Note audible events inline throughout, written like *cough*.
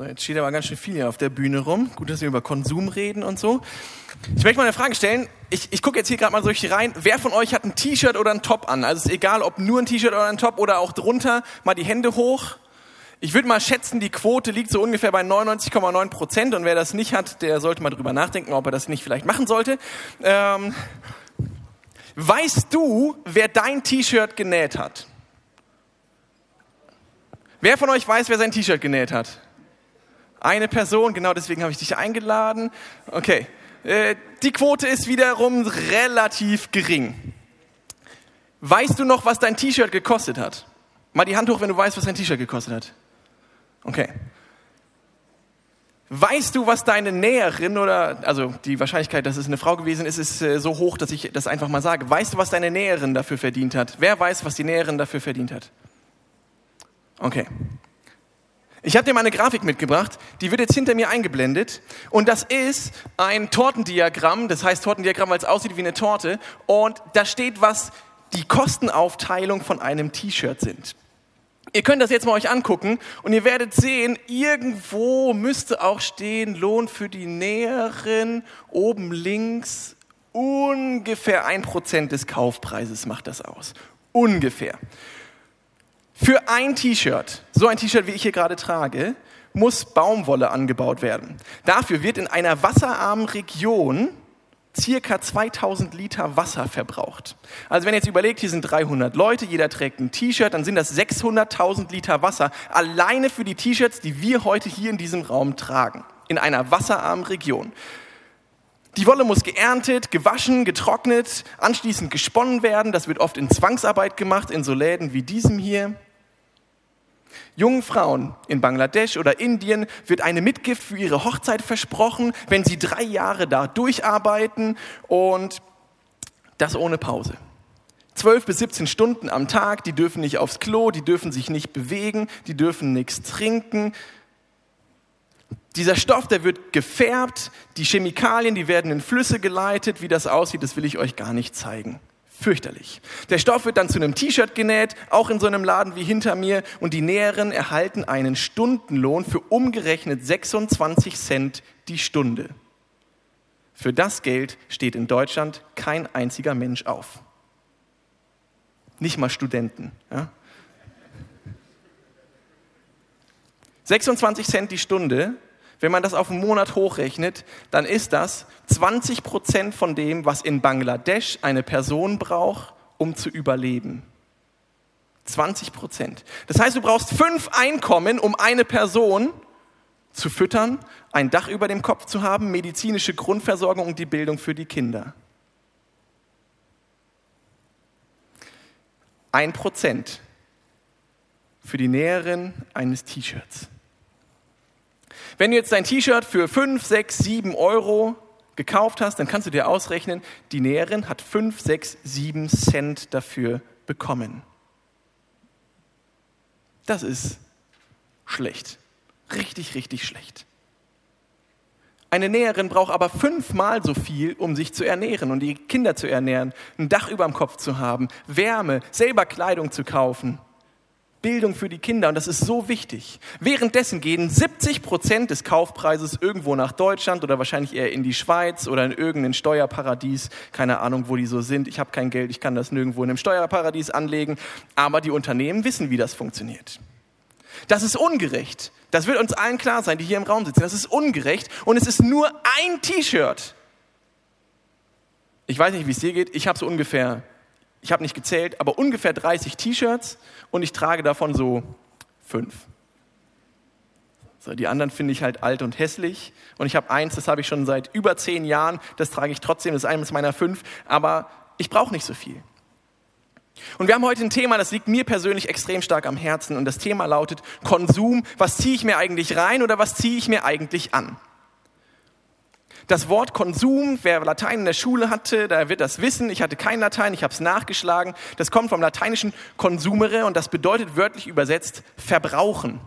So, jetzt steht aber ganz schön viel hier auf der Bühne rum. Gut, dass wir über Konsum reden und so. Ich möchte mal eine Frage stellen. Ich, ich gucke jetzt hier gerade mal so rein. Wer von euch hat ein T-Shirt oder ein Top an? Also es ist egal, ob nur ein T-Shirt oder ein Top oder auch drunter. Mal die Hände hoch. Ich würde mal schätzen, die Quote liegt so ungefähr bei 99,9 Prozent. Und wer das nicht hat, der sollte mal drüber nachdenken, ob er das nicht vielleicht machen sollte. Ähm, weißt du, wer dein T-Shirt genäht hat? Wer von euch weiß, wer sein T-Shirt genäht hat? Eine Person, genau deswegen habe ich dich eingeladen. Okay, äh, die Quote ist wiederum relativ gering. Weißt du noch, was dein T-Shirt gekostet hat? Mal die Hand hoch, wenn du weißt, was dein T-Shirt gekostet hat. Okay. Weißt du, was deine Näherin oder, also die Wahrscheinlichkeit, dass es eine Frau gewesen ist, ist äh, so hoch, dass ich das einfach mal sage. Weißt du, was deine Näherin dafür verdient hat? Wer weiß, was die Näherin dafür verdient hat? Okay. Ich habe dir mal eine Grafik mitgebracht, die wird jetzt hinter mir eingeblendet. Und das ist ein Tortendiagramm, das heißt Tortendiagramm, weil es aussieht wie eine Torte. Und da steht, was die Kostenaufteilung von einem T-Shirt sind. Ihr könnt das jetzt mal euch angucken und ihr werdet sehen, irgendwo müsste auch stehen, Lohn für die Näherin, oben links, ungefähr ein Prozent des Kaufpreises macht das aus. Ungefähr. Für ein T-Shirt, so ein T-Shirt wie ich hier gerade trage, muss Baumwolle angebaut werden. Dafür wird in einer wasserarmen Region circa 2000 Liter Wasser verbraucht. Also wenn ihr jetzt überlegt, hier sind 300 Leute, jeder trägt ein T-Shirt, dann sind das 600.000 Liter Wasser alleine für die T-Shirts, die wir heute hier in diesem Raum tragen, in einer wasserarmen Region. Die Wolle muss geerntet, gewaschen, getrocknet, anschließend gesponnen werden. Das wird oft in Zwangsarbeit gemacht, in so Läden wie diesem hier. Jungen Frauen in Bangladesch oder Indien wird eine Mitgift für ihre Hochzeit versprochen, wenn sie drei Jahre da durcharbeiten und das ohne Pause. Zwölf bis 17 Stunden am Tag, die dürfen nicht aufs Klo, die dürfen sich nicht bewegen, die dürfen nichts trinken. Dieser Stoff, der wird gefärbt, die Chemikalien, die werden in Flüsse geleitet. Wie das aussieht, das will ich euch gar nicht zeigen fürchterlich. Der Stoff wird dann zu einem T-Shirt genäht, auch in so einem Laden wie hinter mir, und die Näheren erhalten einen Stundenlohn für umgerechnet 26 Cent die Stunde. Für das Geld steht in Deutschland kein einziger Mensch auf. Nicht mal Studenten. Ja? 26 Cent die Stunde wenn man das auf einen Monat hochrechnet, dann ist das 20 Prozent von dem, was in Bangladesch eine Person braucht, um zu überleben. 20 Prozent. Das heißt, du brauchst fünf Einkommen, um eine Person zu füttern, ein Dach über dem Kopf zu haben, medizinische Grundversorgung und die Bildung für die Kinder. Ein Prozent für die Näherin eines T-Shirts. Wenn du jetzt dein T-Shirt für 5, 6, 7 Euro gekauft hast, dann kannst du dir ausrechnen, die Näherin hat 5, 6, 7 Cent dafür bekommen. Das ist schlecht. Richtig, richtig schlecht. Eine Näherin braucht aber fünfmal so viel, um sich zu ernähren und die Kinder zu ernähren, ein Dach über dem Kopf zu haben, Wärme, selber Kleidung zu kaufen. Bildung für die Kinder und das ist so wichtig. Währenddessen gehen 70 Prozent des Kaufpreises irgendwo nach Deutschland oder wahrscheinlich eher in die Schweiz oder in irgendein Steuerparadies. Keine Ahnung, wo die so sind. Ich habe kein Geld, ich kann das nirgendwo in einem Steuerparadies anlegen. Aber die Unternehmen wissen, wie das funktioniert. Das ist ungerecht. Das wird uns allen klar sein, die hier im Raum sitzen. Das ist ungerecht und es ist nur ein T-Shirt. Ich weiß nicht, wie es dir geht. Ich habe so ungefähr ich habe nicht gezählt, aber ungefähr 30 T-Shirts und ich trage davon so fünf. So, die anderen finde ich halt alt und hässlich. Und ich habe eins, das habe ich schon seit über zehn Jahren, das trage ich trotzdem, das ist eines meiner fünf, aber ich brauche nicht so viel. Und wir haben heute ein Thema, das liegt mir persönlich extrem stark am Herzen und das Thema lautet Konsum. Was ziehe ich mir eigentlich rein oder was ziehe ich mir eigentlich an? Das Wort Konsum, wer Latein in der Schule hatte, der wird das wissen. Ich hatte kein Latein, ich habe es nachgeschlagen. Das kommt vom lateinischen consumere und das bedeutet wörtlich übersetzt verbrauchen.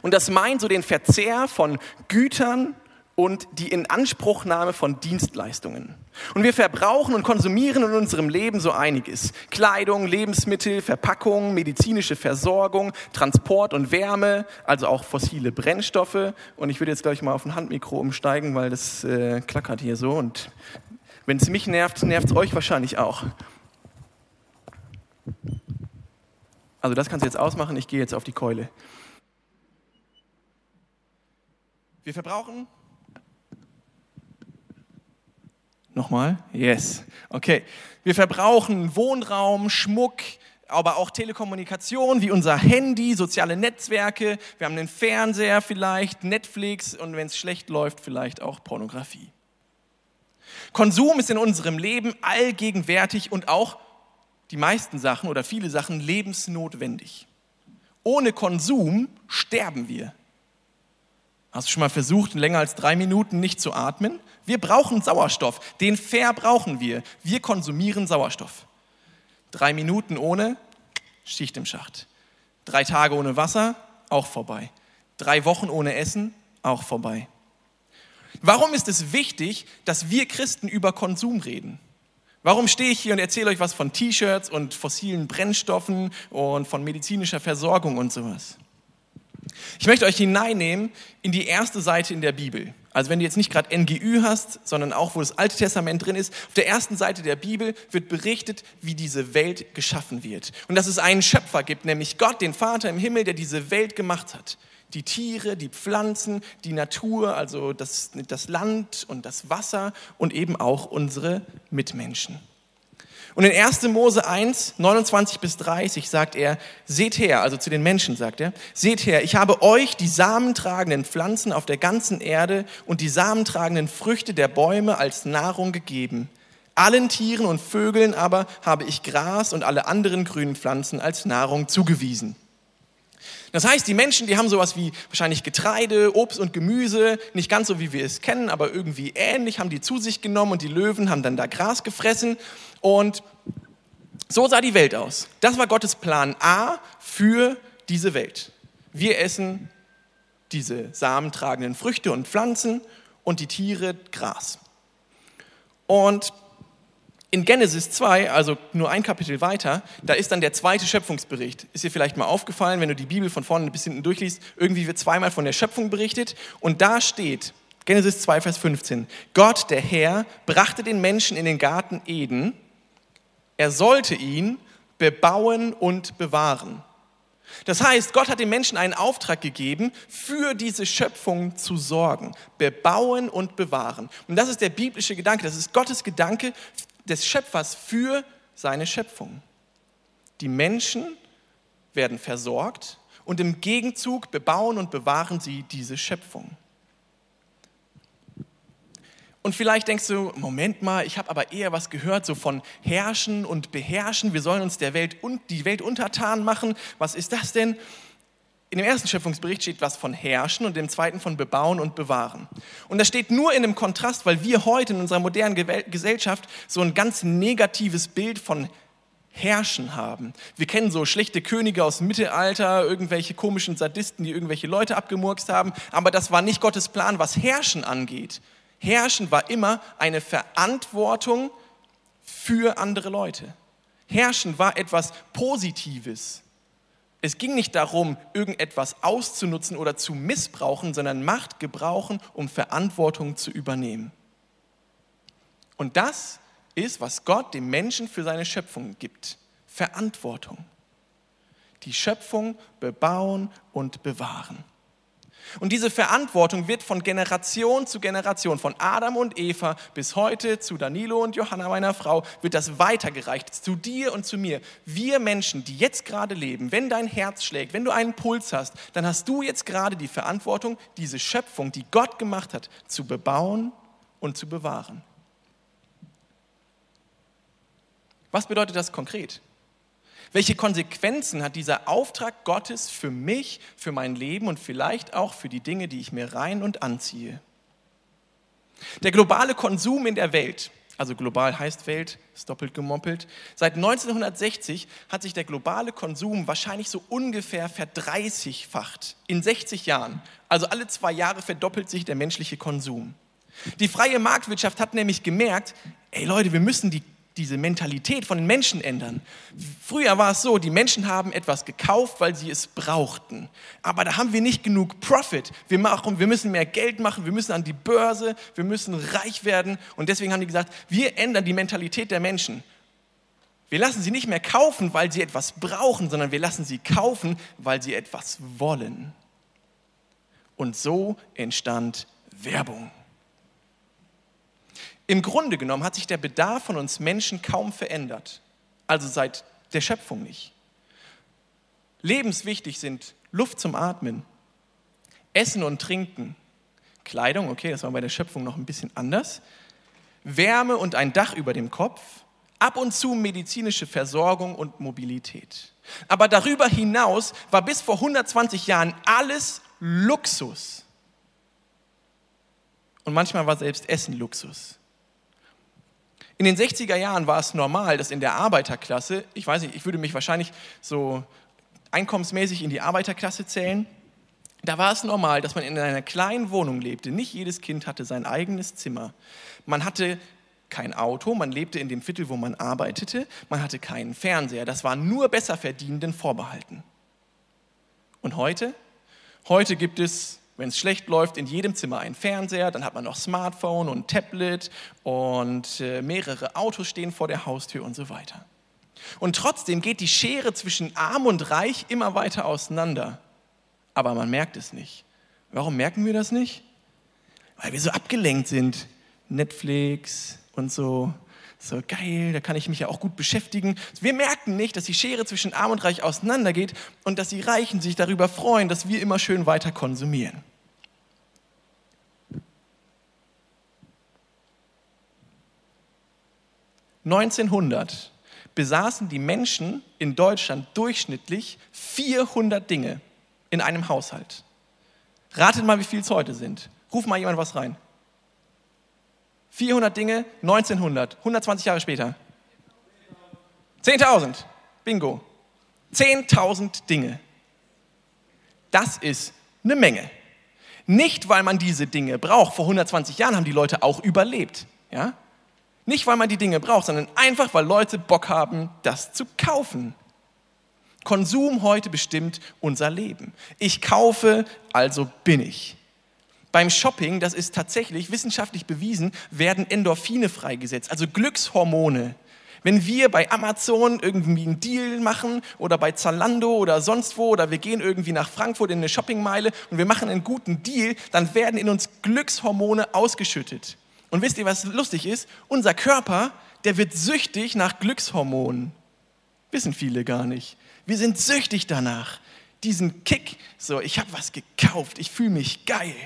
Und das meint so den Verzehr von Gütern und die Inanspruchnahme von Dienstleistungen. Und wir verbrauchen und konsumieren in unserem Leben so einiges. Kleidung, Lebensmittel, Verpackung, medizinische Versorgung, Transport und Wärme, also auch fossile Brennstoffe. Und ich würde jetzt gleich mal auf ein Handmikro umsteigen, weil das äh, klackert hier so. Und wenn es mich nervt, nervt es euch wahrscheinlich auch. Also das kannst du jetzt ausmachen, ich gehe jetzt auf die Keule. Wir verbrauchen Nochmal? Yes. Okay. Wir verbrauchen Wohnraum, Schmuck, aber auch Telekommunikation wie unser Handy, soziale Netzwerke. Wir haben einen Fernseher vielleicht, Netflix und wenn es schlecht läuft, vielleicht auch Pornografie. Konsum ist in unserem Leben allgegenwärtig und auch die meisten Sachen oder viele Sachen lebensnotwendig. Ohne Konsum sterben wir. Hast du schon mal versucht, länger als drei Minuten nicht zu atmen? Wir brauchen Sauerstoff. Den verbrauchen wir. Wir konsumieren Sauerstoff. Drei Minuten ohne, Schicht im Schacht. Drei Tage ohne Wasser, auch vorbei. Drei Wochen ohne Essen, auch vorbei. Warum ist es wichtig, dass wir Christen über Konsum reden? Warum stehe ich hier und erzähle euch was von T-Shirts und fossilen Brennstoffen und von medizinischer Versorgung und sowas? Ich möchte euch hineinnehmen in die erste Seite in der Bibel. Also wenn du jetzt nicht gerade NGÜ hast, sondern auch, wo das Alte Testament drin ist, auf der ersten Seite der Bibel wird berichtet, wie diese Welt geschaffen wird. Und dass es einen Schöpfer gibt, nämlich Gott, den Vater im Himmel, der diese Welt gemacht hat. Die Tiere, die Pflanzen, die Natur, also das, das Land und das Wasser und eben auch unsere Mitmenschen. Und in 1. Mose 1, 29 bis 30 sagt er, seht her, also zu den Menschen sagt er, seht her, ich habe euch die samentragenden Pflanzen auf der ganzen Erde und die samentragenden Früchte der Bäume als Nahrung gegeben. Allen Tieren und Vögeln aber habe ich Gras und alle anderen grünen Pflanzen als Nahrung zugewiesen. Das heißt, die Menschen, die haben sowas wie wahrscheinlich Getreide, Obst und Gemüse, nicht ganz so wie wir es kennen, aber irgendwie ähnlich, haben die zu sich genommen und die Löwen haben dann da Gras gefressen und so sah die Welt aus. Das war Gottes Plan A für diese Welt. Wir essen diese samentragenden Früchte und Pflanzen und die Tiere Gras. Und in Genesis 2, also nur ein Kapitel weiter, da ist dann der zweite Schöpfungsbericht. Ist dir vielleicht mal aufgefallen, wenn du die Bibel von vorne bis hinten durchliest, irgendwie wird zweimal von der Schöpfung berichtet und da steht, Genesis 2, Vers 15, Gott, der Herr, brachte den Menschen in den Garten Eden, er sollte ihn bebauen und bewahren. Das heißt, Gott hat den Menschen einen Auftrag gegeben, für diese Schöpfung zu sorgen, bebauen und bewahren. Und das ist der biblische Gedanke, das ist Gottes Gedanke des Schöpfers für seine Schöpfung. Die Menschen werden versorgt und im Gegenzug bebauen und bewahren sie diese Schöpfung. Und vielleicht denkst du, Moment mal, ich habe aber eher was gehört, so von herrschen und beherrschen. Wir sollen uns der Welt und die Welt untertan machen. Was ist das denn? In dem ersten Schöpfungsbericht steht was von herrschen und im zweiten von bebauen und bewahren. Und das steht nur in einem Kontrast, weil wir heute in unserer modernen Gesellschaft so ein ganz negatives Bild von herrschen haben. Wir kennen so schlechte Könige aus dem Mittelalter, irgendwelche komischen Sadisten, die irgendwelche Leute abgemurkst haben, aber das war nicht Gottes Plan, was herrschen angeht. Herrschen war immer eine Verantwortung für andere Leute. Herrschen war etwas Positives. Es ging nicht darum, irgendetwas auszunutzen oder zu missbrauchen, sondern Macht gebrauchen, um Verantwortung zu übernehmen. Und das ist, was Gott dem Menschen für seine Schöpfung gibt. Verantwortung. Die Schöpfung bebauen und bewahren. Und diese Verantwortung wird von Generation zu Generation, von Adam und Eva bis heute zu Danilo und Johanna, meiner Frau, wird das weitergereicht zu dir und zu mir. Wir Menschen, die jetzt gerade leben, wenn dein Herz schlägt, wenn du einen Puls hast, dann hast du jetzt gerade die Verantwortung, diese Schöpfung, die Gott gemacht hat, zu bebauen und zu bewahren. Was bedeutet das konkret? Welche Konsequenzen hat dieser Auftrag Gottes für mich, für mein Leben und vielleicht auch für die Dinge, die ich mir rein und anziehe? Der globale Konsum in der Welt Also global heißt Welt, ist doppelt gemoppelt. Seit 1960 hat sich der globale Konsum wahrscheinlich so ungefähr verdreißigfacht in 60 Jahren. Also alle zwei Jahre verdoppelt sich der menschliche Konsum. Die freie Marktwirtschaft hat nämlich gemerkt, ey Leute, wir müssen die diese Mentalität von den Menschen ändern. Früher war es so, die Menschen haben etwas gekauft, weil sie es brauchten. Aber da haben wir nicht genug Profit. Wir, machen, wir müssen mehr Geld machen, wir müssen an die Börse, wir müssen reich werden. Und deswegen haben die gesagt, wir ändern die Mentalität der Menschen. Wir lassen sie nicht mehr kaufen, weil sie etwas brauchen, sondern wir lassen sie kaufen, weil sie etwas wollen. Und so entstand Werbung. Im Grunde genommen hat sich der Bedarf von uns Menschen kaum verändert, also seit der Schöpfung nicht. Lebenswichtig sind Luft zum Atmen, Essen und Trinken, Kleidung, okay, das war bei der Schöpfung noch ein bisschen anders, Wärme und ein Dach über dem Kopf, ab und zu medizinische Versorgung und Mobilität. Aber darüber hinaus war bis vor 120 Jahren alles Luxus. Und manchmal war selbst Essen Luxus. In den 60er Jahren war es normal, dass in der Arbeiterklasse, ich weiß nicht, ich würde mich wahrscheinlich so einkommensmäßig in die Arbeiterklasse zählen, da war es normal, dass man in einer kleinen Wohnung lebte. Nicht jedes Kind hatte sein eigenes Zimmer. Man hatte kein Auto, man lebte in dem Viertel, wo man arbeitete, man hatte keinen Fernseher. Das war nur Besserverdienenden vorbehalten. Und heute? Heute gibt es wenn es schlecht läuft, in jedem Zimmer ein Fernseher, dann hat man noch Smartphone und Tablet und äh, mehrere Autos stehen vor der Haustür und so weiter. Und trotzdem geht die Schere zwischen arm und reich immer weiter auseinander. Aber man merkt es nicht. Warum merken wir das nicht? Weil wir so abgelenkt sind. Netflix und so so geil, da kann ich mich ja auch gut beschäftigen. Wir merken nicht, dass die Schere zwischen Arm und Reich auseinandergeht und dass die Reichen sich darüber freuen, dass wir immer schön weiter konsumieren. (1900) besaßen die Menschen in Deutschland durchschnittlich 400 Dinge in einem Haushalt. Ratet mal, wie viel es heute sind. Ruf mal jemand was rein. 400 Dinge, 1900, 120 Jahre später. 10.000, bingo. 10.000 Dinge. Das ist eine Menge. Nicht, weil man diese Dinge braucht. Vor 120 Jahren haben die Leute auch überlebt. Ja? Nicht, weil man die Dinge braucht, sondern einfach, weil Leute Bock haben, das zu kaufen. Konsum heute bestimmt unser Leben. Ich kaufe, also bin ich. Beim Shopping, das ist tatsächlich wissenschaftlich bewiesen, werden Endorphine freigesetzt, also Glückshormone. Wenn wir bei Amazon irgendwie einen Deal machen oder bei Zalando oder sonst wo oder wir gehen irgendwie nach Frankfurt in eine Shoppingmeile und wir machen einen guten Deal, dann werden in uns Glückshormone ausgeschüttet. Und wisst ihr, was lustig ist? Unser Körper, der wird süchtig nach Glückshormonen. Wissen viele gar nicht. Wir sind süchtig danach. Diesen Kick, so, ich habe was gekauft, ich fühle mich geil.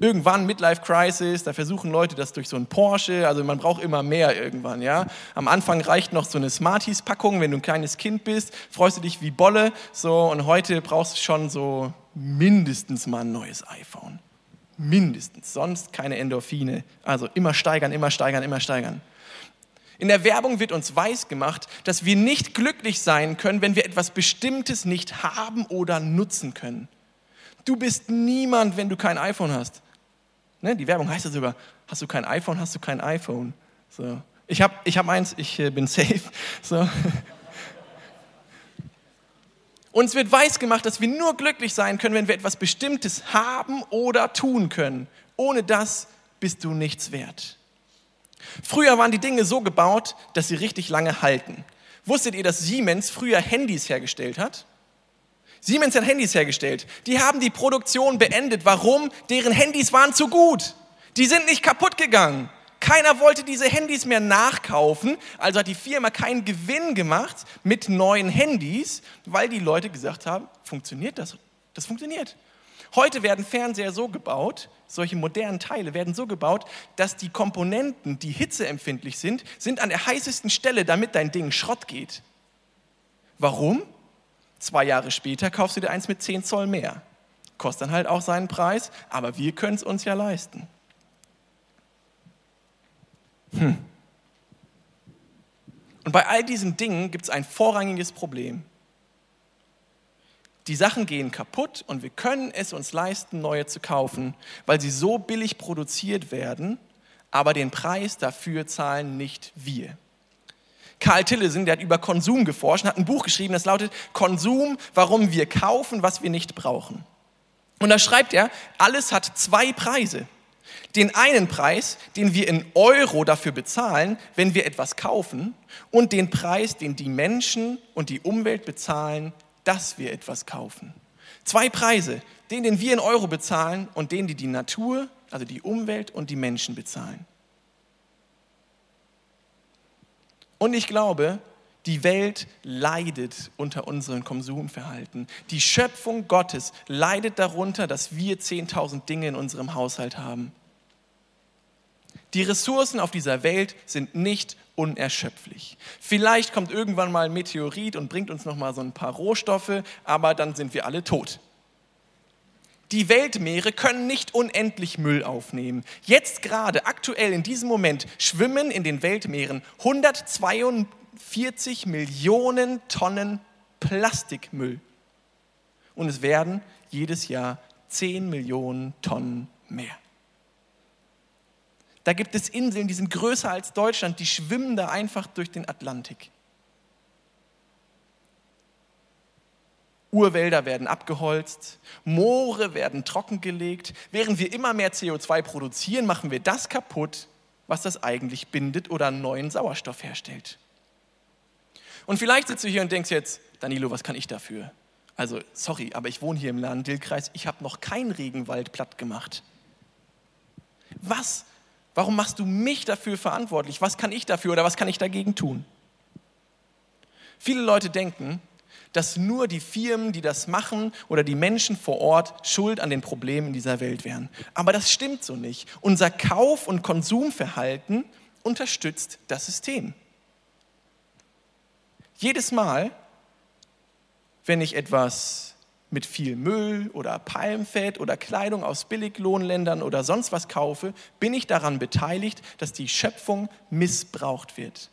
Irgendwann Midlife Crisis, da versuchen Leute das durch so ein Porsche, also man braucht immer mehr irgendwann, ja. Am Anfang reicht noch so eine Smarties Packung, wenn du ein kleines Kind bist, freust du dich wie Bolle, so und heute brauchst du schon so mindestens mal ein neues iPhone. Mindestens, sonst keine Endorphine. Also immer steigern, immer steigern, immer steigern. In der Werbung wird uns weisgemacht, dass wir nicht glücklich sein können, wenn wir etwas Bestimmtes nicht haben oder nutzen können. Du bist niemand, wenn du kein iPhone hast. Ne, die Werbung heißt ja sogar, hast du kein iPhone, hast du kein iPhone. So. Ich habe ich hab eins, ich äh, bin safe. *laughs* So. Uns wird weiß gemacht, dass wir nur glücklich sein können, wenn wir etwas Bestimmtes haben oder tun können. Ohne das bist du nichts wert. Früher waren die Dinge so gebaut, dass sie richtig lange halten. Wusstet ihr, dass Siemens früher Handys hergestellt hat? Siemens hat Handys hergestellt. Die haben die Produktion beendet. Warum? Deren Handys waren zu gut. Die sind nicht kaputt gegangen. Keiner wollte diese Handys mehr nachkaufen, also hat die Firma keinen Gewinn gemacht mit neuen Handys, weil die Leute gesagt haben, funktioniert das? Das funktioniert. Heute werden Fernseher so gebaut, solche modernen Teile werden so gebaut, dass die Komponenten, die hitzeempfindlich sind, sind an der heißesten Stelle, damit dein Ding Schrott geht. Warum? Zwei Jahre später kaufst du dir eins mit 10 Zoll mehr. Kostet dann halt auch seinen Preis, aber wir können es uns ja leisten. Hm. Und bei all diesen Dingen gibt es ein vorrangiges Problem. Die Sachen gehen kaputt und wir können es uns leisten, neue zu kaufen, weil sie so billig produziert werden, aber den Preis dafür zahlen nicht wir. Karl Tillesen, der hat über Konsum geforscht hat ein Buch geschrieben, das lautet Konsum, warum wir kaufen, was wir nicht brauchen. Und da schreibt er, alles hat zwei Preise. Den einen Preis, den wir in Euro dafür bezahlen, wenn wir etwas kaufen, und den Preis, den die Menschen und die Umwelt bezahlen, dass wir etwas kaufen. Zwei Preise, den, den wir in Euro bezahlen und den, die die Natur, also die Umwelt und die Menschen bezahlen. Und ich glaube, die Welt leidet unter unserem Konsumverhalten. Die Schöpfung Gottes leidet darunter, dass wir 10.000 Dinge in unserem Haushalt haben. Die Ressourcen auf dieser Welt sind nicht unerschöpflich. Vielleicht kommt irgendwann mal ein Meteorit und bringt uns noch mal so ein paar Rohstoffe, aber dann sind wir alle tot. Die Weltmeere können nicht unendlich Müll aufnehmen. Jetzt gerade, aktuell in diesem Moment, schwimmen in den Weltmeeren 142 Millionen Tonnen Plastikmüll. Und es werden jedes Jahr 10 Millionen Tonnen mehr. Da gibt es Inseln, die sind größer als Deutschland, die schwimmen da einfach durch den Atlantik. Urwälder werden abgeholzt, Moore werden trockengelegt. Während wir immer mehr CO2 produzieren, machen wir das kaputt, was das eigentlich bindet oder neuen Sauerstoff herstellt. Und vielleicht sitzt du hier und denkst jetzt, Danilo, was kann ich dafür? Also, sorry, aber ich wohne hier im Lahn-Dill-Kreis, ich habe noch keinen Regenwald platt gemacht. Was Warum machst du mich dafür verantwortlich? Was kann ich dafür oder was kann ich dagegen tun? Viele Leute denken, dass nur die Firmen, die das machen oder die Menschen vor Ort schuld an den Problemen dieser Welt wären. Aber das stimmt so nicht. Unser Kauf- und Konsumverhalten unterstützt das System. Jedes Mal, wenn ich etwas mit viel Müll oder Palmfett oder Kleidung aus Billiglohnländern oder sonst was kaufe, bin ich daran beteiligt, dass die Schöpfung missbraucht wird.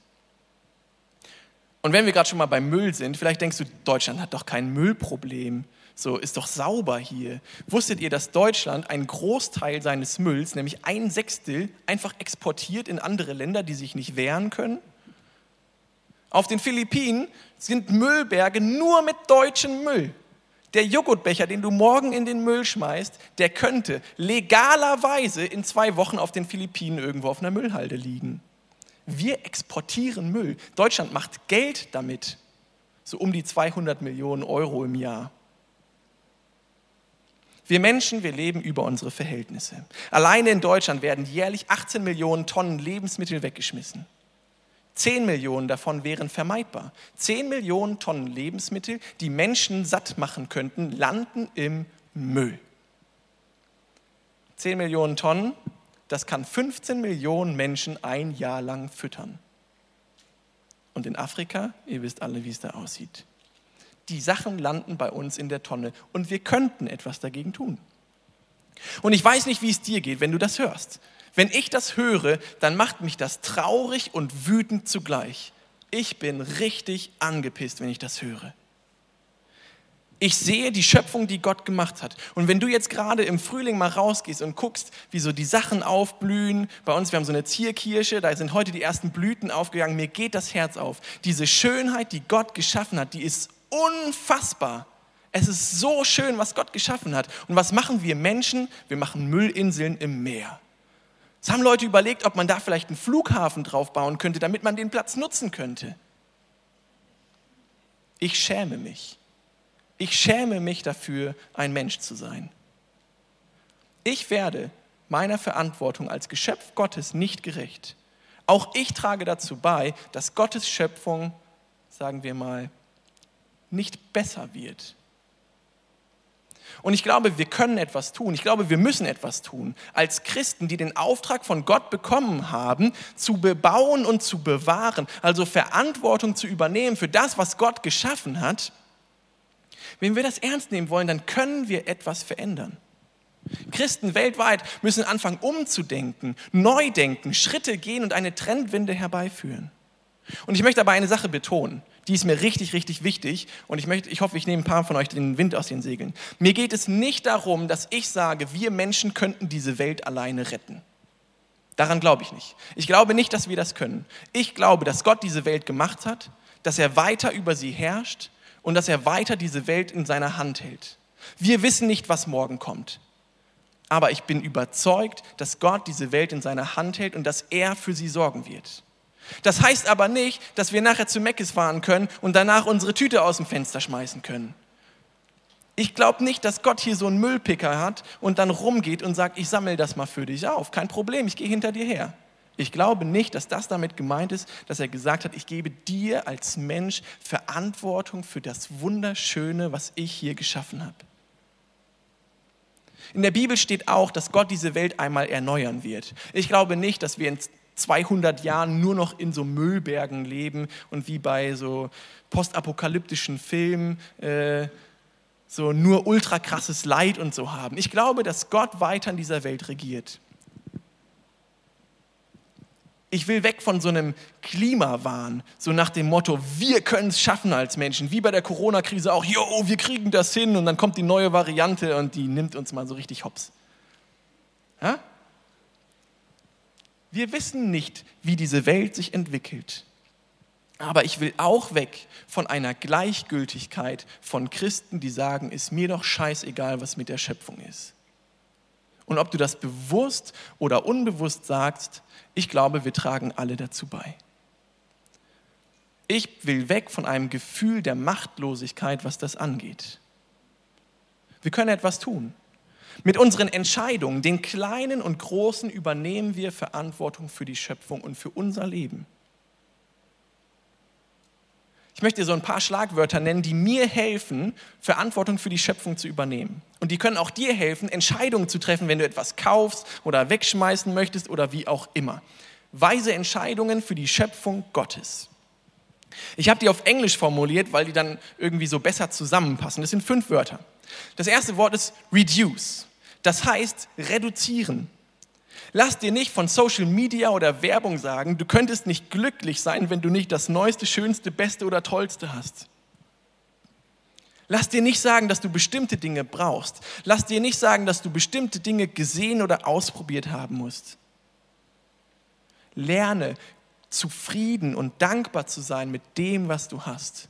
Und wenn wir gerade schon mal beim Müll sind, vielleicht denkst du, Deutschland hat doch kein Müllproblem. So ist doch sauber hier. Wusstet ihr, dass Deutschland einen Großteil seines Mülls, nämlich ein Sechstel, einfach exportiert in andere Länder, die sich nicht wehren können? Auf den Philippinen sind Müllberge nur mit deutschem Müll. Der Joghurtbecher, den du morgen in den Müll schmeißt, der könnte legalerweise in zwei Wochen auf den Philippinen irgendwo auf einer Müllhalde liegen. Wir exportieren Müll. Deutschland macht Geld damit. So um die 200 Millionen Euro im Jahr. Wir Menschen, wir leben über unsere Verhältnisse. Alleine in Deutschland werden jährlich 18 Millionen Tonnen Lebensmittel weggeschmissen. 10 Millionen davon wären vermeidbar. 10 Millionen Tonnen Lebensmittel, die Menschen satt machen könnten, landen im Müll. 10 Millionen Tonnen, das kann 15 Millionen Menschen ein Jahr lang füttern. Und in Afrika, ihr wisst alle, wie es da aussieht. Die Sachen landen bei uns in der Tonne und wir könnten etwas dagegen tun. Und ich weiß nicht, wie es dir geht, wenn du das hörst. Wenn ich das höre, dann macht mich das traurig und wütend zugleich. Ich bin richtig angepisst, wenn ich das höre. Ich sehe die Schöpfung, die Gott gemacht hat. Und wenn du jetzt gerade im Frühling mal rausgehst und guckst, wie so die Sachen aufblühen, bei uns, wir haben so eine Zierkirsche, da sind heute die ersten Blüten aufgegangen, mir geht das Herz auf. Diese Schönheit, die Gott geschaffen hat, die ist unfassbar. Es ist so schön, was Gott geschaffen hat. Und was machen wir Menschen? Wir machen Müllinseln im Meer. Es haben Leute überlegt, ob man da vielleicht einen Flughafen drauf bauen könnte, damit man den Platz nutzen könnte. Ich schäme mich. Ich schäme mich dafür, ein Mensch zu sein. Ich werde meiner Verantwortung als Geschöpf Gottes nicht gerecht. Auch ich trage dazu bei, dass Gottes Schöpfung, sagen wir mal, nicht besser wird. Und ich glaube, wir können etwas tun. Ich glaube, wir müssen etwas tun. Als Christen, die den Auftrag von Gott bekommen haben, zu bebauen und zu bewahren, also Verantwortung zu übernehmen für das, was Gott geschaffen hat. Wenn wir das ernst nehmen wollen, dann können wir etwas verändern. Christen weltweit müssen anfangen umzudenken, neu denken, Schritte gehen und eine Trendwende herbeiführen. Und ich möchte aber eine Sache betonen, die ist mir richtig, richtig wichtig und ich, möchte, ich hoffe, ich nehme ein paar von euch den Wind aus den Segeln. Mir geht es nicht darum, dass ich sage, wir Menschen könnten diese Welt alleine retten. Daran glaube ich nicht. Ich glaube nicht, dass wir das können. Ich glaube, dass Gott diese Welt gemacht hat, dass er weiter über sie herrscht und dass er weiter diese Welt in seiner Hand hält. Wir wissen nicht, was morgen kommt. Aber ich bin überzeugt, dass Gott diese Welt in seiner Hand hält und dass er für sie sorgen wird. Das heißt aber nicht, dass wir nachher zu Meckes fahren können und danach unsere Tüte aus dem Fenster schmeißen können. Ich glaube nicht, dass Gott hier so einen Müllpicker hat und dann rumgeht und sagt, ich sammle das mal für dich auf. Kein Problem, ich gehe hinter dir her. Ich glaube nicht, dass das damit gemeint ist, dass er gesagt hat, ich gebe dir als Mensch Verantwortung für das Wunderschöne, was ich hier geschaffen habe. In der Bibel steht auch, dass Gott diese Welt einmal erneuern wird. Ich glaube nicht, dass wir in 200 Jahren nur noch in so Müllbergen leben und wie bei so postapokalyptischen Filmen äh, so nur ultra krasses Leid und so haben. Ich glaube, dass Gott weiter in dieser Welt regiert. Ich will weg von so einem Klimawahn, so nach dem Motto, wir können es schaffen als Menschen, wie bei der Corona-Krise auch, jo, wir kriegen das hin und dann kommt die neue Variante und die nimmt uns mal so richtig hops. Ja? Wir wissen nicht, wie diese Welt sich entwickelt. Aber ich will auch weg von einer Gleichgültigkeit von Christen, die sagen, ist mir doch scheißegal, was mit der Schöpfung ist. Und ob du das bewusst oder unbewusst sagst, ich glaube, wir tragen alle dazu bei. Ich will weg von einem Gefühl der Machtlosigkeit, was das angeht. Wir können etwas tun. Mit unseren Entscheidungen, den kleinen und großen, übernehmen wir Verantwortung für die Schöpfung und für unser Leben. Ich möchte dir so ein paar Schlagwörter nennen, die mir helfen, Verantwortung für die Schöpfung zu übernehmen. Und die können auch dir helfen, Entscheidungen zu treffen, wenn du etwas kaufst oder wegschmeißen möchtest oder wie auch immer. Weise Entscheidungen für die Schöpfung Gottes. Ich habe die auf Englisch formuliert, weil die dann irgendwie so besser zusammenpassen. Das sind fünf Wörter. Das erste Wort ist reduce. Das heißt reduzieren. Lass dir nicht von Social Media oder Werbung sagen, du könntest nicht glücklich sein, wenn du nicht das Neueste, Schönste, Beste oder Tollste hast. Lass dir nicht sagen, dass du bestimmte Dinge brauchst. Lass dir nicht sagen, dass du bestimmte Dinge gesehen oder ausprobiert haben musst. Lerne zufrieden und dankbar zu sein mit dem, was du hast.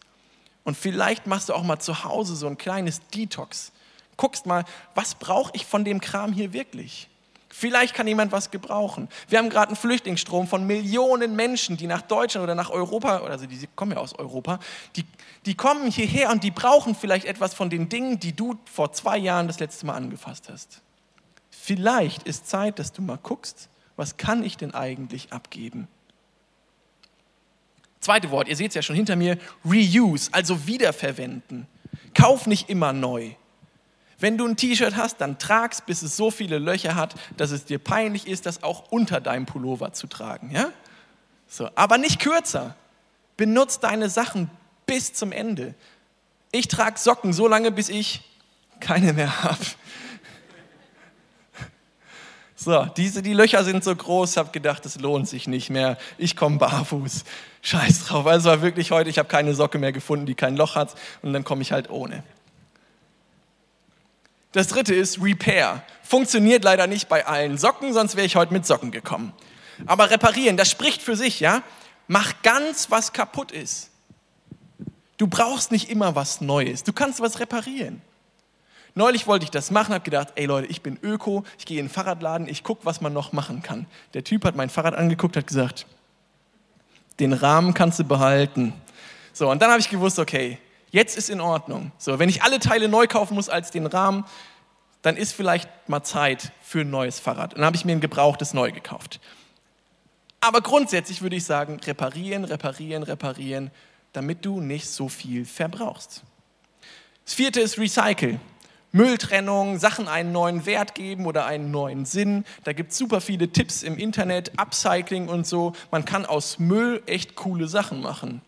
Und vielleicht machst du auch mal zu Hause so ein kleines Detox. Guckst mal, was brauche ich von dem Kram hier wirklich? Vielleicht kann jemand was gebrauchen. Wir haben gerade einen Flüchtlingsstrom von Millionen Menschen, die nach Deutschland oder nach Europa, also die kommen ja aus Europa, die, die kommen hierher und die brauchen vielleicht etwas von den Dingen, die du vor zwei Jahren das letzte Mal angefasst hast. Vielleicht ist Zeit, dass du mal guckst, was kann ich denn eigentlich abgeben? Zweite Wort, ihr seht es ja schon hinter mir, reuse, also wiederverwenden. Kauf nicht immer neu. Wenn du ein T-Shirt hast, dann trag's, bis es so viele Löcher hat, dass es dir peinlich ist, das auch unter deinem Pullover zu tragen. Ja? So, aber nicht kürzer. Benutz deine Sachen bis zum Ende. Ich trage Socken so lange, bis ich keine mehr habe. So, diese, die Löcher sind so groß, habe gedacht, es lohnt sich nicht mehr. Ich komme barfuß. Scheiß drauf. Also war wirklich heute, ich habe keine Socke mehr gefunden, die kein Loch hat und dann komme ich halt ohne. Das dritte ist Repair. Funktioniert leider nicht bei allen Socken, sonst wäre ich heute mit Socken gekommen. Aber reparieren, das spricht für sich, ja? Mach ganz, was kaputt ist. Du brauchst nicht immer was Neues. Du kannst was reparieren. Neulich wollte ich das machen, habe gedacht, ey Leute, ich bin Öko, ich gehe in den Fahrradladen, ich gucke, was man noch machen kann. Der Typ hat mein Fahrrad angeguckt, hat gesagt, den Rahmen kannst du behalten. So, und dann habe ich gewusst, okay, jetzt ist in Ordnung. So, wenn ich alle Teile neu kaufen muss als den Rahmen, dann ist vielleicht mal Zeit für ein neues Fahrrad. Dann habe ich mir ein gebrauchtes neu gekauft. Aber grundsätzlich würde ich sagen, reparieren, reparieren, reparieren, damit du nicht so viel verbrauchst. Das vierte ist Recycle. Mülltrennung, Sachen einen neuen Wert geben oder einen neuen Sinn. Da gibt es super viele Tipps im Internet, Upcycling und so. Man kann aus Müll echt coole Sachen machen.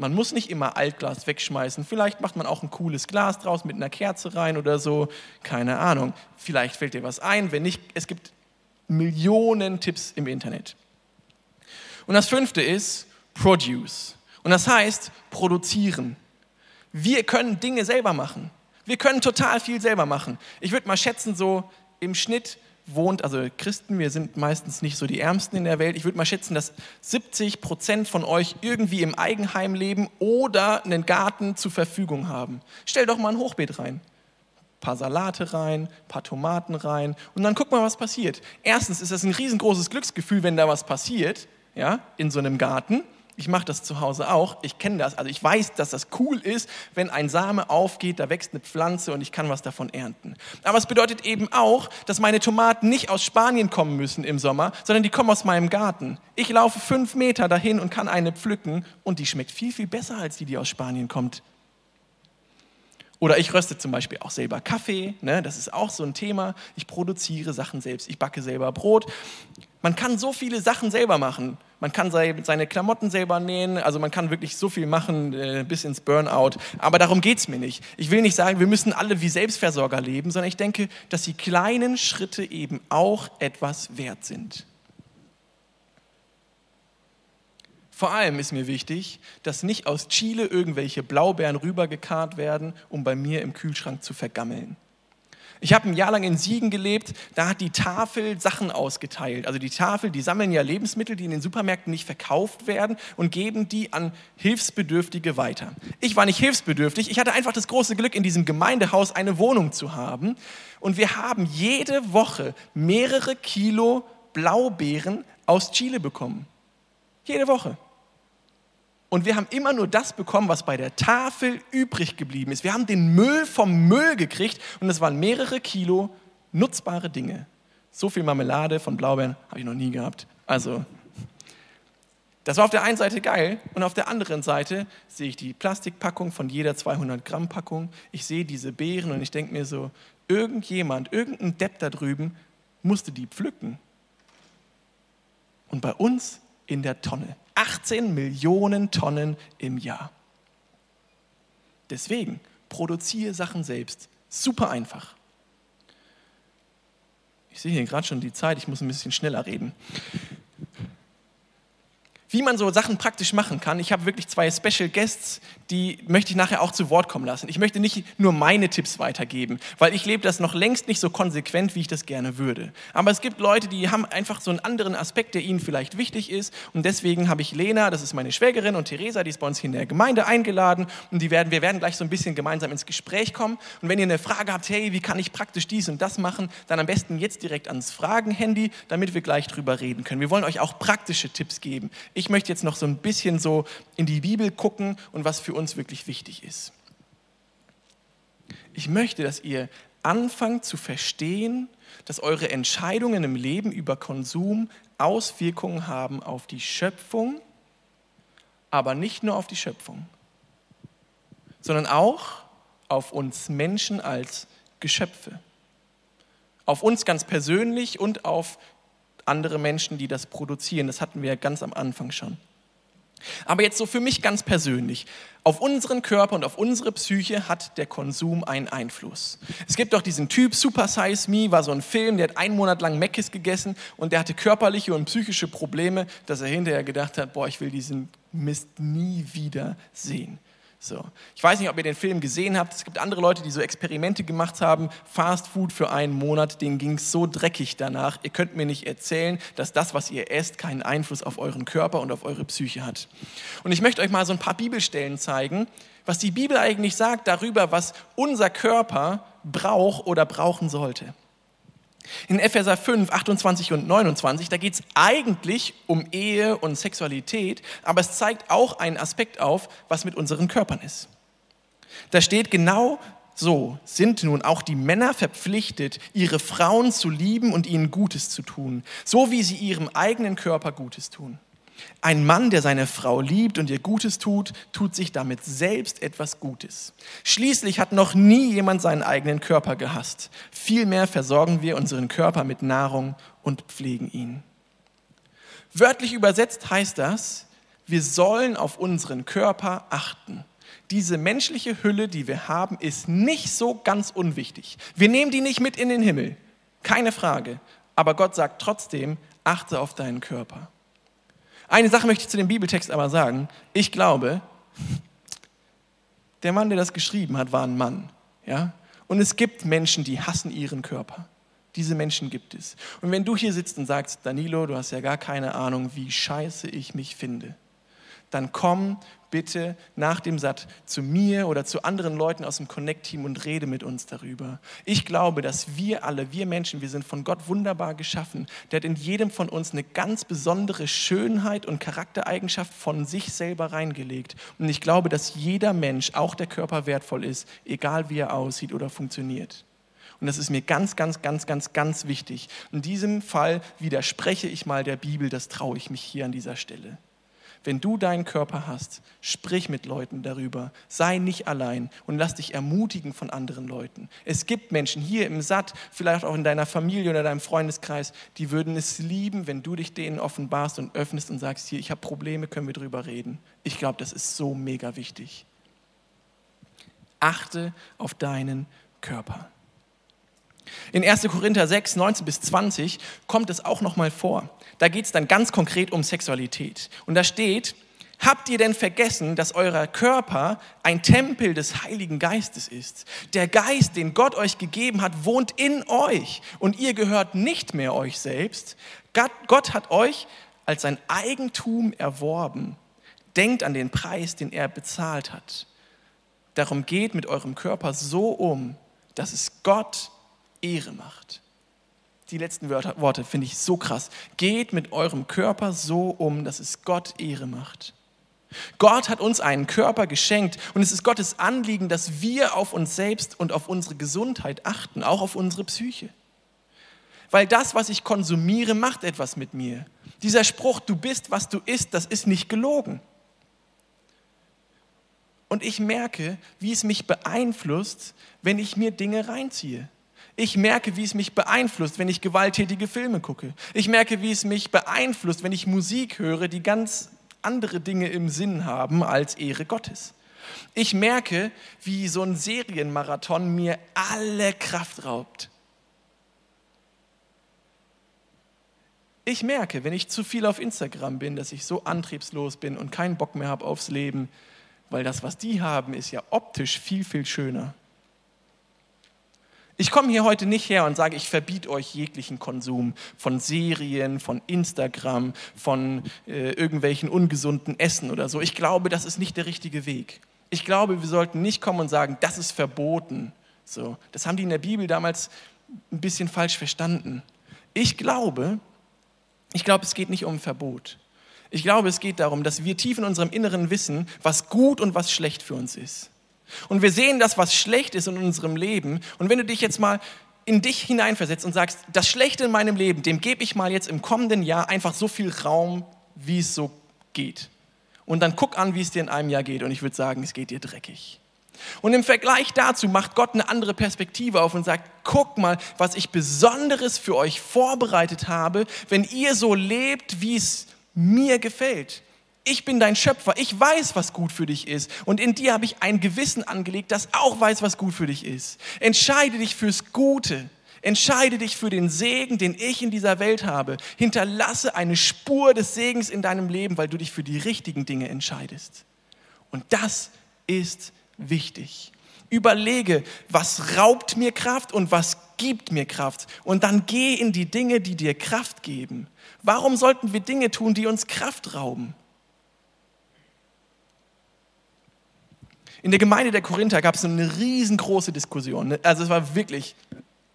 Man muss nicht immer Altglas wegschmeißen. Vielleicht macht man auch ein cooles Glas draus mit einer Kerze rein oder so. Keine Ahnung. Vielleicht fällt dir was ein. Wenn nicht, es gibt Millionen Tipps im Internet. Und das fünfte ist Produce. Und das heißt produzieren. Wir können Dinge selber machen. Wir können total viel selber machen. Ich würde mal schätzen, so im Schnitt wohnt, also Christen, wir sind meistens nicht so die Ärmsten in der Welt. Ich würde mal schätzen, dass 70 Prozent von euch irgendwie im Eigenheim leben oder einen Garten zur Verfügung haben. Stell doch mal ein Hochbeet rein. Ein paar Salate rein, ein paar Tomaten rein und dann guck mal, was passiert. Erstens ist das ein riesengroßes Glücksgefühl, wenn da was passiert, ja, in so einem Garten. Ich mache das zu Hause auch. Ich kenne das. Also ich weiß, dass das cool ist, wenn ein Same aufgeht, da wächst eine Pflanze und ich kann was davon ernten. Aber es bedeutet eben auch, dass meine Tomaten nicht aus Spanien kommen müssen im Sommer, sondern die kommen aus meinem Garten. Ich laufe fünf Meter dahin und kann eine pflücken und die schmeckt viel, viel besser als die, die aus Spanien kommt. Oder ich röste zum Beispiel auch selber Kaffee, ne? das ist auch so ein Thema. Ich produziere Sachen selbst, ich backe selber Brot. Man kann so viele Sachen selber machen. Man kann seine Klamotten selber nähen, also man kann wirklich so viel machen äh, bis ins Burnout. Aber darum geht es mir nicht. Ich will nicht sagen, wir müssen alle wie Selbstversorger leben, sondern ich denke, dass die kleinen Schritte eben auch etwas wert sind. Vor allem ist mir wichtig, dass nicht aus Chile irgendwelche Blaubeeren rübergekarrt werden, um bei mir im Kühlschrank zu vergammeln. Ich habe ein Jahr lang in Siegen gelebt, da hat die Tafel Sachen ausgeteilt. Also die Tafel, die sammeln ja Lebensmittel, die in den Supermärkten nicht verkauft werden und geben die an Hilfsbedürftige weiter. Ich war nicht hilfsbedürftig, ich hatte einfach das große Glück, in diesem Gemeindehaus eine Wohnung zu haben. Und wir haben jede Woche mehrere Kilo Blaubeeren aus Chile bekommen. Jede Woche. Und wir haben immer nur das bekommen, was bei der Tafel übrig geblieben ist. Wir haben den Müll vom Müll gekriegt und es waren mehrere Kilo nutzbare Dinge. So viel Marmelade von Blaubeeren habe ich noch nie gehabt. Also, das war auf der einen Seite geil und auf der anderen Seite sehe ich die Plastikpackung von jeder 200 Gramm Packung. Ich sehe diese Beeren und ich denke mir so, irgendjemand, irgendein Depp da drüben musste die pflücken. Und bei uns in der Tonne. 18 Millionen Tonnen im Jahr. Deswegen produziere Sachen selbst. Super einfach. Ich sehe hier gerade schon die Zeit, ich muss ein bisschen schneller reden wie man so Sachen praktisch machen kann. Ich habe wirklich zwei Special Guests, die möchte ich nachher auch zu Wort kommen lassen. Ich möchte nicht nur meine Tipps weitergeben, weil ich lebe das noch längst nicht so konsequent, wie ich das gerne würde. Aber es gibt Leute, die haben einfach so einen anderen Aspekt, der ihnen vielleicht wichtig ist. Und deswegen habe ich Lena, das ist meine Schwägerin, und Theresa, die ist bei uns hier in der Gemeinde eingeladen. Und die werden, wir werden gleich so ein bisschen gemeinsam ins Gespräch kommen. Und wenn ihr eine Frage habt, hey, wie kann ich praktisch dies und das machen, dann am besten jetzt direkt ans Fragen-Handy, damit wir gleich drüber reden können. Wir wollen euch auch praktische Tipps geben ich möchte jetzt noch so ein bisschen so in die Bibel gucken und was für uns wirklich wichtig ist. Ich möchte, dass ihr anfangt zu verstehen, dass eure Entscheidungen im Leben über Konsum Auswirkungen haben auf die Schöpfung, aber nicht nur auf die Schöpfung, sondern auch auf uns Menschen als Geschöpfe. Auf uns ganz persönlich und auf andere Menschen, die das produzieren. Das hatten wir ja ganz am Anfang schon. Aber jetzt so für mich ganz persönlich. Auf unseren Körper und auf unsere Psyche hat der Konsum einen Einfluss. Es gibt doch diesen Typ, Super Size Me, war so ein Film, der hat einen Monat lang Meckes gegessen und der hatte körperliche und psychische Probleme, dass er hinterher gedacht hat, boah, ich will diesen Mist nie wieder sehen. So. Ich weiß nicht, ob ihr den Film gesehen habt. Es gibt andere Leute, die so Experimente gemacht haben. Fast Food für einen Monat, denen ging es so dreckig danach. Ihr könnt mir nicht erzählen, dass das, was ihr esst, keinen Einfluss auf euren Körper und auf eure Psyche hat. Und ich möchte euch mal so ein paar Bibelstellen zeigen, was die Bibel eigentlich sagt darüber, was unser Körper braucht oder brauchen sollte. In Epheser 5, 28 und 29, da geht es eigentlich um Ehe und Sexualität, aber es zeigt auch einen Aspekt auf, was mit unseren Körpern ist. Da steht genau so, sind nun auch die Männer verpflichtet, ihre Frauen zu lieben und ihnen Gutes zu tun, so wie sie ihrem eigenen Körper Gutes tun. Ein Mann, der seine Frau liebt und ihr Gutes tut, tut sich damit selbst etwas Gutes. Schließlich hat noch nie jemand seinen eigenen Körper gehasst. Vielmehr versorgen wir unseren Körper mit Nahrung und pflegen ihn. Wörtlich übersetzt heißt das, Wir sollen auf unseren Körper achten. Diese menschliche Hülle, die wir haben, ist nicht so ganz unwichtig. Wir nehmen die nicht mit in den Himmel, keine Frage. Aber Gott sagt trotzdem, achte auf deinen Körper. Eine Sache möchte ich zu dem Bibeltext aber sagen. Ich glaube, der Mann, der das geschrieben hat, war ein Mann. Ja? Und es gibt Menschen, die hassen ihren Körper. Diese Menschen gibt es. Und wenn du hier sitzt und sagst, Danilo, du hast ja gar keine Ahnung, wie scheiße ich mich finde, dann komm bitte nach dem Satt zu mir oder zu anderen Leuten aus dem Connect-Team und rede mit uns darüber. Ich glaube, dass wir alle, wir Menschen, wir sind von Gott wunderbar geschaffen. Der hat in jedem von uns eine ganz besondere Schönheit und Charaktereigenschaft von sich selber reingelegt. Und ich glaube, dass jeder Mensch, auch der Körper, wertvoll ist, egal wie er aussieht oder funktioniert. Und das ist mir ganz, ganz, ganz, ganz, ganz wichtig. In diesem Fall widerspreche ich mal der Bibel, das traue ich mich hier an dieser Stelle. Wenn du deinen Körper hast, sprich mit Leuten darüber. Sei nicht allein und lass dich ermutigen von anderen Leuten. Es gibt Menschen hier im Satt, vielleicht auch in deiner Familie oder deinem Freundeskreis, die würden es lieben, wenn du dich denen offenbarst und öffnest und sagst, hier, ich habe Probleme, können wir darüber reden. Ich glaube, das ist so mega wichtig. Achte auf deinen Körper. In 1. Korinther 6, 19 bis 20 kommt es auch nochmal vor. Da geht es dann ganz konkret um Sexualität. Und da steht, habt ihr denn vergessen, dass euer Körper ein Tempel des Heiligen Geistes ist? Der Geist, den Gott euch gegeben hat, wohnt in euch und ihr gehört nicht mehr euch selbst. Gott hat euch als sein Eigentum erworben. Denkt an den Preis, den er bezahlt hat. Darum geht mit eurem Körper so um, dass es Gott Ehre macht. Die letzten Worte finde ich so krass. Geht mit eurem Körper so um, dass es Gott Ehre macht. Gott hat uns einen Körper geschenkt und es ist Gottes Anliegen, dass wir auf uns selbst und auf unsere Gesundheit achten, auch auf unsere Psyche. Weil das, was ich konsumiere, macht etwas mit mir. Dieser Spruch, du bist, was du isst, das ist nicht gelogen. Und ich merke, wie es mich beeinflusst, wenn ich mir Dinge reinziehe. Ich merke, wie es mich beeinflusst, wenn ich gewalttätige Filme gucke. Ich merke, wie es mich beeinflusst, wenn ich Musik höre, die ganz andere Dinge im Sinn haben als Ehre Gottes. Ich merke, wie so ein Serienmarathon mir alle Kraft raubt. Ich merke, wenn ich zu viel auf Instagram bin, dass ich so antriebslos bin und keinen Bock mehr habe aufs Leben, weil das, was die haben, ist ja optisch viel, viel schöner. Ich komme hier heute nicht her und sage, ich verbiete euch jeglichen Konsum von Serien, von Instagram, von äh, irgendwelchen ungesunden Essen oder so. Ich glaube, das ist nicht der richtige Weg. Ich glaube, wir sollten nicht kommen und sagen, das ist verboten. So, das haben die in der Bibel damals ein bisschen falsch verstanden. Ich glaube, ich glaube, es geht nicht um Verbot. Ich glaube, es geht darum, dass wir tief in unserem Inneren wissen, was gut und was schlecht für uns ist. Und wir sehen das, was schlecht ist in unserem Leben. Und wenn du dich jetzt mal in dich hineinversetzt und sagst, das Schlechte in meinem Leben, dem gebe ich mal jetzt im kommenden Jahr einfach so viel Raum, wie es so geht. Und dann guck an, wie es dir in einem Jahr geht. Und ich würde sagen, es geht dir dreckig. Und im Vergleich dazu macht Gott eine andere Perspektive auf und sagt, guck mal, was ich Besonderes für euch vorbereitet habe, wenn ihr so lebt, wie es mir gefällt ich bin dein Schöpfer, ich weiß, was gut für dich ist. Und in dir habe ich ein Gewissen angelegt, das auch weiß, was gut für dich ist. Entscheide dich fürs Gute. Entscheide dich für den Segen, den ich in dieser Welt habe. Hinterlasse eine Spur des Segens in deinem Leben, weil du dich für die richtigen Dinge entscheidest. Und das ist wichtig. Überlege, was raubt mir Kraft und was gibt mir Kraft. Und dann geh in die Dinge, die dir Kraft geben. Warum sollten wir Dinge tun, die uns Kraft rauben? In der Gemeinde der Korinther gab es eine riesengroße Diskussion. Also es war wirklich,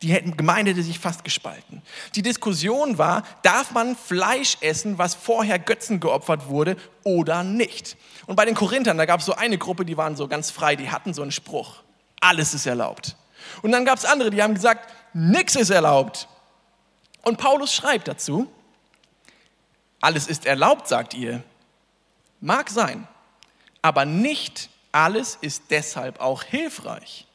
die Gemeinde hätte sich fast gespalten. Die Diskussion war, darf man Fleisch essen, was vorher Götzen geopfert wurde oder nicht? Und bei den Korinthern, da gab es so eine Gruppe, die waren so ganz frei, die hatten so einen Spruch, alles ist erlaubt. Und dann gab es andere, die haben gesagt, nichts ist erlaubt. Und Paulus schreibt dazu, alles ist erlaubt, sagt ihr. Mag sein, aber nicht alles ist deshalb auch hilfreich.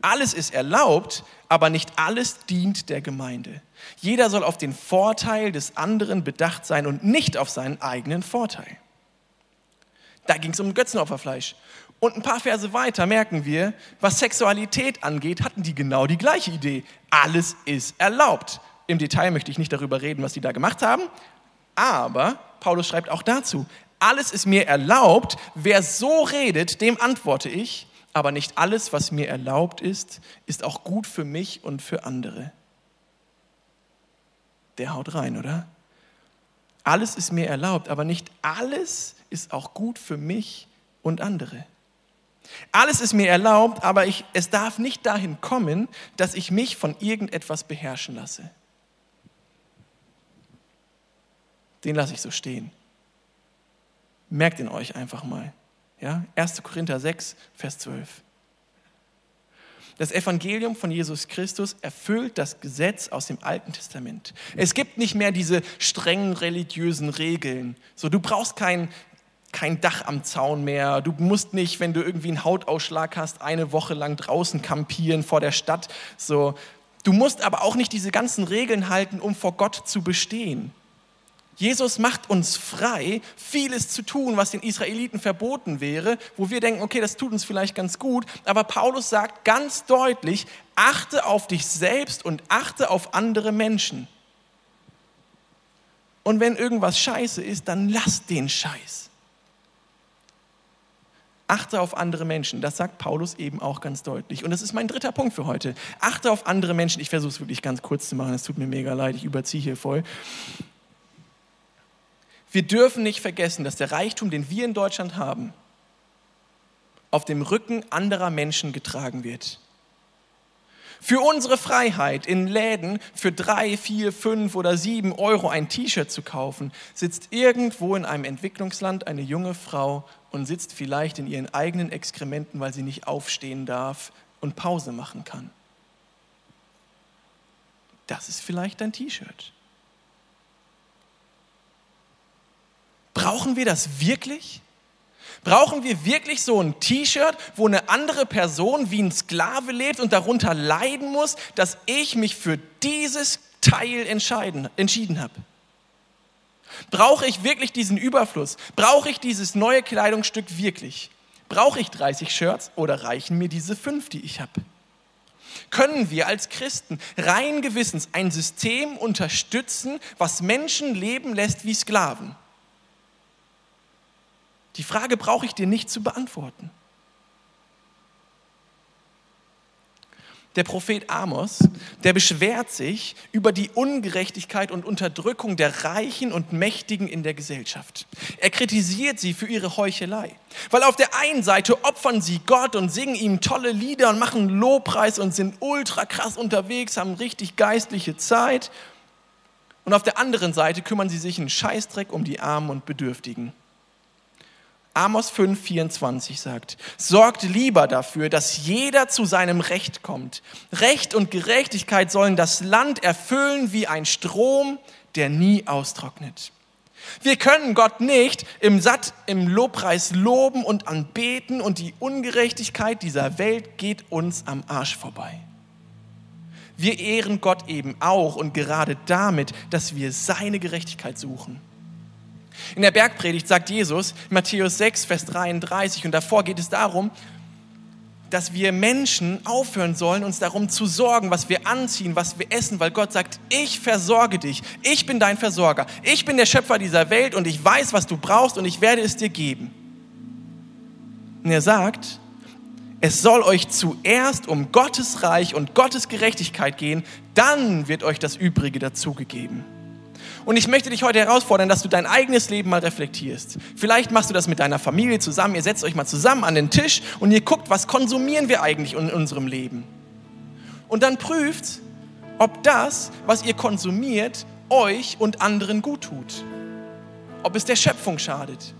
Alles ist erlaubt, aber nicht alles dient der Gemeinde. Jeder soll auf den Vorteil des anderen bedacht sein und nicht auf seinen eigenen Vorteil. Da ging es um Götzenopferfleisch. Und ein paar Verse weiter merken wir, was Sexualität angeht, hatten die genau die gleiche Idee. Alles ist erlaubt. Im Detail möchte ich nicht darüber reden, was die da gemacht haben, aber Paulus schreibt auch dazu, alles ist mir erlaubt, wer so redet, dem antworte ich, aber nicht alles, was mir erlaubt ist, ist auch gut für mich und für andere. Der haut rein, oder? Alles ist mir erlaubt, aber nicht alles ist auch gut für mich und andere. Alles ist mir erlaubt, aber ich, es darf nicht dahin kommen, dass ich mich von irgendetwas beherrschen lasse. Den lasse ich so stehen. Merkt ihn euch einfach mal. Ja? 1. Korinther 6, Vers 12. Das Evangelium von Jesus Christus erfüllt das Gesetz aus dem Alten Testament. Es gibt nicht mehr diese strengen religiösen Regeln. So, du brauchst kein, kein Dach am Zaun mehr. Du musst nicht, wenn du irgendwie einen Hautausschlag hast, eine Woche lang draußen kampieren vor der Stadt. So, du musst aber auch nicht diese ganzen Regeln halten, um vor Gott zu bestehen. Jesus macht uns frei, vieles zu tun, was den Israeliten verboten wäre, wo wir denken, okay, das tut uns vielleicht ganz gut. Aber Paulus sagt ganz deutlich, achte auf dich selbst und achte auf andere Menschen. Und wenn irgendwas scheiße ist, dann lass den Scheiß. Achte auf andere Menschen. Das sagt Paulus eben auch ganz deutlich. Und das ist mein dritter Punkt für heute. Achte auf andere Menschen. Ich versuche es wirklich ganz kurz zu machen. Es tut mir mega leid. Ich überziehe hier voll. Wir dürfen nicht vergessen, dass der Reichtum, den wir in Deutschland haben, auf dem Rücken anderer Menschen getragen wird. Für unsere Freiheit in Läden für drei, vier, fünf oder sieben Euro ein T-Shirt zu kaufen, sitzt irgendwo in einem Entwicklungsland eine junge Frau und sitzt vielleicht in ihren eigenen Exkrementen, weil sie nicht aufstehen darf und Pause machen kann. Das ist vielleicht dein T-Shirt. Brauchen wir das wirklich? Brauchen wir wirklich so ein T-Shirt, wo eine andere Person wie ein Sklave lebt und darunter leiden muss, dass ich mich für dieses Teil entschieden habe? Brauche ich wirklich diesen Überfluss? Brauche ich dieses neue Kleidungsstück wirklich? Brauche ich 30 Shirts oder reichen mir diese fünf, die ich habe? Können wir als Christen rein gewissens ein System unterstützen, was Menschen leben lässt wie Sklaven? Die Frage brauche ich dir nicht zu beantworten. Der Prophet Amos, der beschwert sich über die Ungerechtigkeit und Unterdrückung der Reichen und Mächtigen in der Gesellschaft. Er kritisiert sie für ihre Heuchelei. Weil auf der einen Seite opfern sie Gott und singen ihm tolle Lieder und machen Lobpreis und sind ultra krass unterwegs, haben richtig geistliche Zeit. Und auf der anderen Seite kümmern sie sich einen Scheißdreck um die Armen und Bedürftigen. Amos 5, 24 sagt, sorgt lieber dafür, dass jeder zu seinem Recht kommt. Recht und Gerechtigkeit sollen das Land erfüllen wie ein Strom, der nie austrocknet. Wir können Gott nicht im Satt, im Lobpreis loben und anbeten und die Ungerechtigkeit dieser Welt geht uns am Arsch vorbei. Wir ehren Gott eben auch und gerade damit, dass wir seine Gerechtigkeit suchen. In der Bergpredigt sagt Jesus, Matthäus 6, Vers 33, und davor geht es darum, dass wir Menschen aufhören sollen, uns darum zu sorgen, was wir anziehen, was wir essen, weil Gott sagt, ich versorge dich, ich bin dein Versorger, ich bin der Schöpfer dieser Welt und ich weiß, was du brauchst und ich werde es dir geben. Und er sagt, es soll euch zuerst um Gottes Reich und Gottes Gerechtigkeit gehen, dann wird euch das Übrige dazugegeben. Und ich möchte dich heute herausfordern, dass du dein eigenes Leben mal reflektierst. Vielleicht machst du das mit deiner Familie zusammen. Ihr setzt euch mal zusammen an den Tisch und ihr guckt, was konsumieren wir eigentlich in unserem Leben. Und dann prüft, ob das, was ihr konsumiert, euch und anderen gut tut. Ob es der Schöpfung schadet.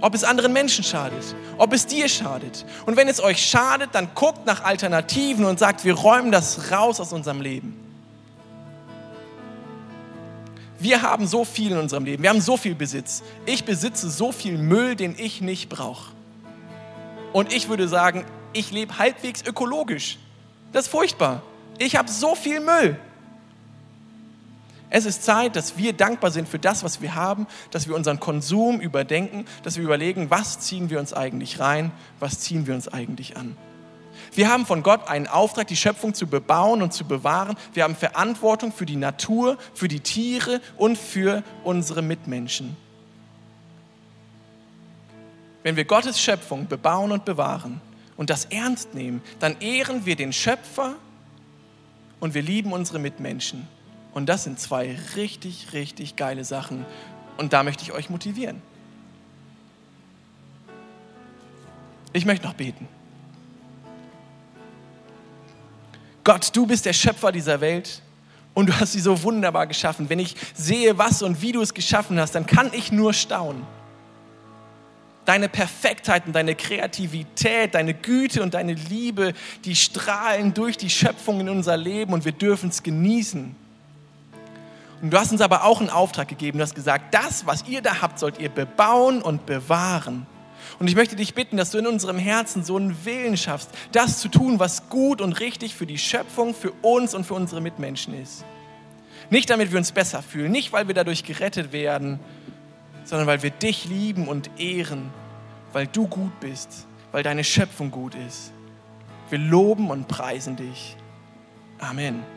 Ob es anderen Menschen schadet. Ob es dir schadet. Und wenn es euch schadet, dann guckt nach Alternativen und sagt, wir räumen das raus aus unserem Leben. Wir haben so viel in unserem Leben, wir haben so viel Besitz. Ich besitze so viel Müll, den ich nicht brauche. Und ich würde sagen, ich lebe halbwegs ökologisch. Das ist furchtbar. Ich habe so viel Müll. Es ist Zeit, dass wir dankbar sind für das, was wir haben, dass wir unseren Konsum überdenken, dass wir überlegen, was ziehen wir uns eigentlich rein, was ziehen wir uns eigentlich an. Wir haben von Gott einen Auftrag, die Schöpfung zu bebauen und zu bewahren. Wir haben Verantwortung für die Natur, für die Tiere und für unsere Mitmenschen. Wenn wir Gottes Schöpfung bebauen und bewahren und das ernst nehmen, dann ehren wir den Schöpfer und wir lieben unsere Mitmenschen. Und das sind zwei richtig, richtig geile Sachen. Und da möchte ich euch motivieren. Ich möchte noch beten. Gott, du bist der Schöpfer dieser Welt und du hast sie so wunderbar geschaffen. Wenn ich sehe, was und wie du es geschaffen hast, dann kann ich nur staunen. Deine Perfektheit und deine Kreativität, deine Güte und deine Liebe, die strahlen durch die Schöpfung in unser Leben und wir dürfen es genießen. Und du hast uns aber auch einen Auftrag gegeben. Du hast gesagt, das, was ihr da habt, sollt ihr bebauen und bewahren. Und ich möchte dich bitten, dass du in unserem Herzen so einen Willen schaffst, das zu tun, was gut und richtig für die Schöpfung, für uns und für unsere Mitmenschen ist. Nicht damit wir uns besser fühlen, nicht weil wir dadurch gerettet werden, sondern weil wir dich lieben und ehren, weil du gut bist, weil deine Schöpfung gut ist. Wir loben und preisen dich. Amen.